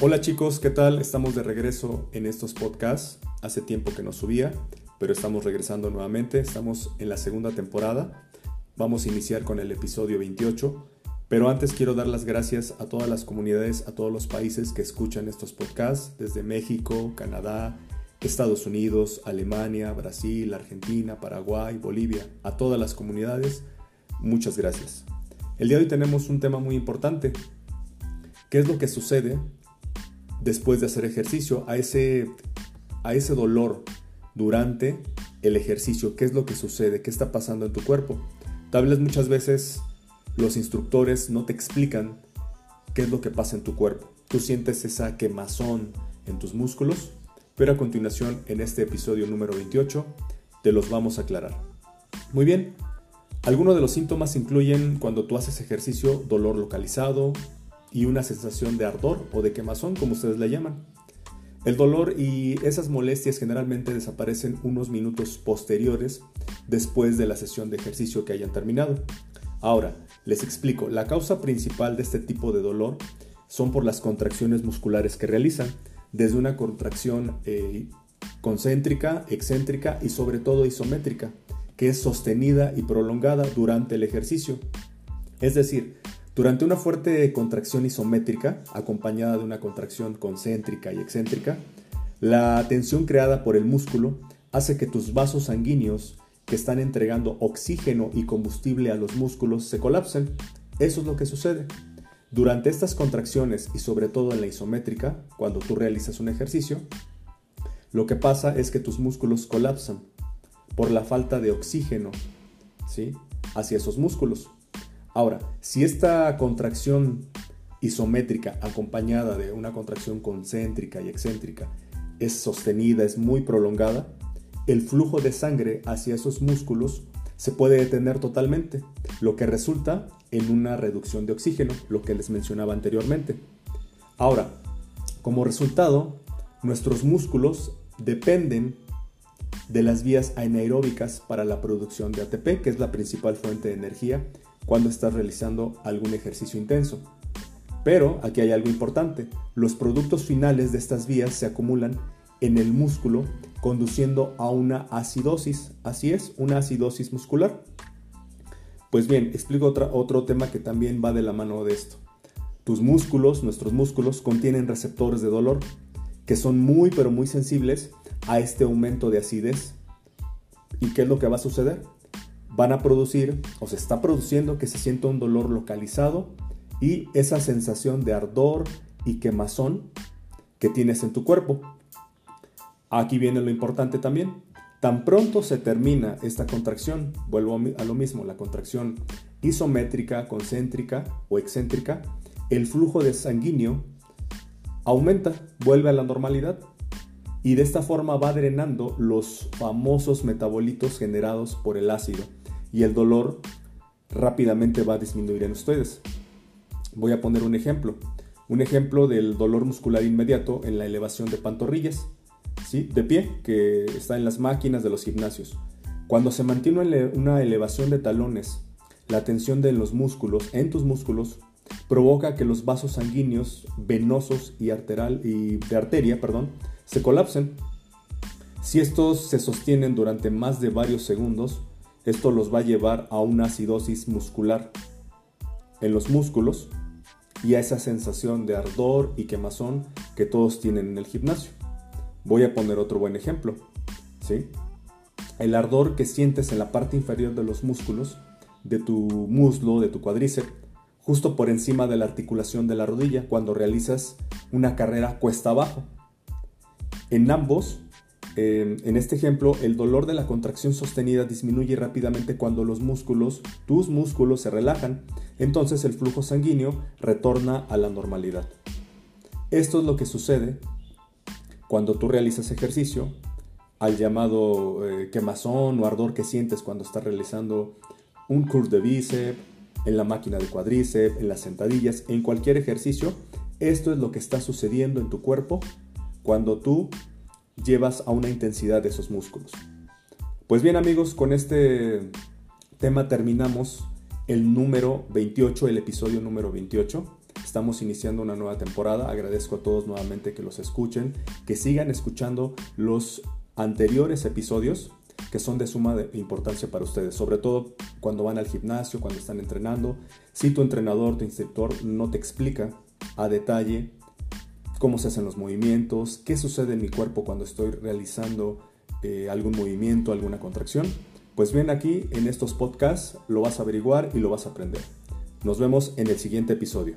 Hola chicos, ¿qué tal? Estamos de regreso en estos podcasts. Hace tiempo que no subía, pero estamos regresando nuevamente. Estamos en la segunda temporada. Vamos a iniciar con el episodio 28. Pero antes quiero dar las gracias a todas las comunidades, a todos los países que escuchan estos podcasts, desde México, Canadá, Estados Unidos, Alemania, Brasil, Argentina, Paraguay, Bolivia, a todas las comunidades. Muchas gracias. El día de hoy tenemos un tema muy importante. ¿Qué es lo que sucede después de hacer ejercicio, a ese, a ese dolor durante el ejercicio, qué es lo que sucede, qué está pasando en tu cuerpo. Tal vez muchas veces los instructores no te explican qué es lo que pasa en tu cuerpo. Tú sientes esa quemazón en tus músculos, pero a continuación en este episodio número 28 te los vamos a aclarar. Muy bien, algunos de los síntomas incluyen cuando tú haces ejercicio dolor localizado, y una sensación de ardor o de quemazón, como ustedes le llaman. El dolor y esas molestias generalmente desaparecen unos minutos posteriores después de la sesión de ejercicio que hayan terminado. Ahora, les explico, la causa principal de este tipo de dolor son por las contracciones musculares que realizan, desde una contracción eh, concéntrica, excéntrica y sobre todo isométrica, que es sostenida y prolongada durante el ejercicio. Es decir, durante una fuerte contracción isométrica, acompañada de una contracción concéntrica y excéntrica, la tensión creada por el músculo hace que tus vasos sanguíneos que están entregando oxígeno y combustible a los músculos se colapsen. Eso es lo que sucede. Durante estas contracciones y sobre todo en la isométrica, cuando tú realizas un ejercicio, lo que pasa es que tus músculos colapsan por la falta de oxígeno ¿sí? hacia esos músculos. Ahora, si esta contracción isométrica acompañada de una contracción concéntrica y excéntrica es sostenida, es muy prolongada, el flujo de sangre hacia esos músculos se puede detener totalmente, lo que resulta en una reducción de oxígeno, lo que les mencionaba anteriormente. Ahora, como resultado, nuestros músculos dependen de las vías anaeróbicas para la producción de ATP, que es la principal fuente de energía cuando estás realizando algún ejercicio intenso. Pero aquí hay algo importante, los productos finales de estas vías se acumulan en el músculo conduciendo a una acidosis, así es, una acidosis muscular. Pues bien, explico otro tema que también va de la mano de esto. Tus músculos, nuestros músculos, contienen receptores de dolor que son muy pero muy sensibles a este aumento de acidez. ¿Y qué es lo que va a suceder? Van a producir o se está produciendo que se sienta un dolor localizado y esa sensación de ardor y quemazón que tienes en tu cuerpo. Aquí viene lo importante también. Tan pronto se termina esta contracción, vuelvo a lo mismo, la contracción isométrica, concéntrica o excéntrica, el flujo de sanguíneo aumenta, vuelve a la normalidad y de esta forma va drenando los famosos metabolitos generados por el ácido y el dolor rápidamente va a disminuir en ustedes. Voy a poner un ejemplo. Un ejemplo del dolor muscular inmediato en la elevación de pantorrillas, ¿sí? de pie, que está en las máquinas de los gimnasios. Cuando se mantiene una elevación de talones, la tensión de los músculos, en tus músculos, provoca que los vasos sanguíneos venosos y, arterial, y de arteria perdón, se colapsen. Si estos se sostienen durante más de varios segundos, esto los va a llevar a una acidosis muscular en los músculos y a esa sensación de ardor y quemazón que todos tienen en el gimnasio. Voy a poner otro buen ejemplo. ¿sí? El ardor que sientes en la parte inferior de los músculos, de tu muslo, de tu cuádriceps, justo por encima de la articulación de la rodilla cuando realizas una carrera cuesta abajo. En ambos en este ejemplo, el dolor de la contracción sostenida disminuye rápidamente cuando los músculos, tus músculos, se relajan, entonces el flujo sanguíneo retorna a la normalidad. Esto es lo que sucede cuando tú realizas ejercicio, al llamado eh, quemazón o ardor que sientes cuando estás realizando un curl de bíceps, en la máquina de cuádriceps, en las sentadillas, en cualquier ejercicio. Esto es lo que está sucediendo en tu cuerpo cuando tú llevas a una intensidad de esos músculos. Pues bien amigos, con este tema terminamos el número 28, el episodio número 28. Estamos iniciando una nueva temporada. Agradezco a todos nuevamente que los escuchen, que sigan escuchando los anteriores episodios que son de suma importancia para ustedes, sobre todo cuando van al gimnasio, cuando están entrenando. Si tu entrenador, tu instructor no te explica a detalle cómo se hacen los movimientos, qué sucede en mi cuerpo cuando estoy realizando eh, algún movimiento, alguna contracción, pues bien aquí en estos podcasts lo vas a averiguar y lo vas a aprender. Nos vemos en el siguiente episodio.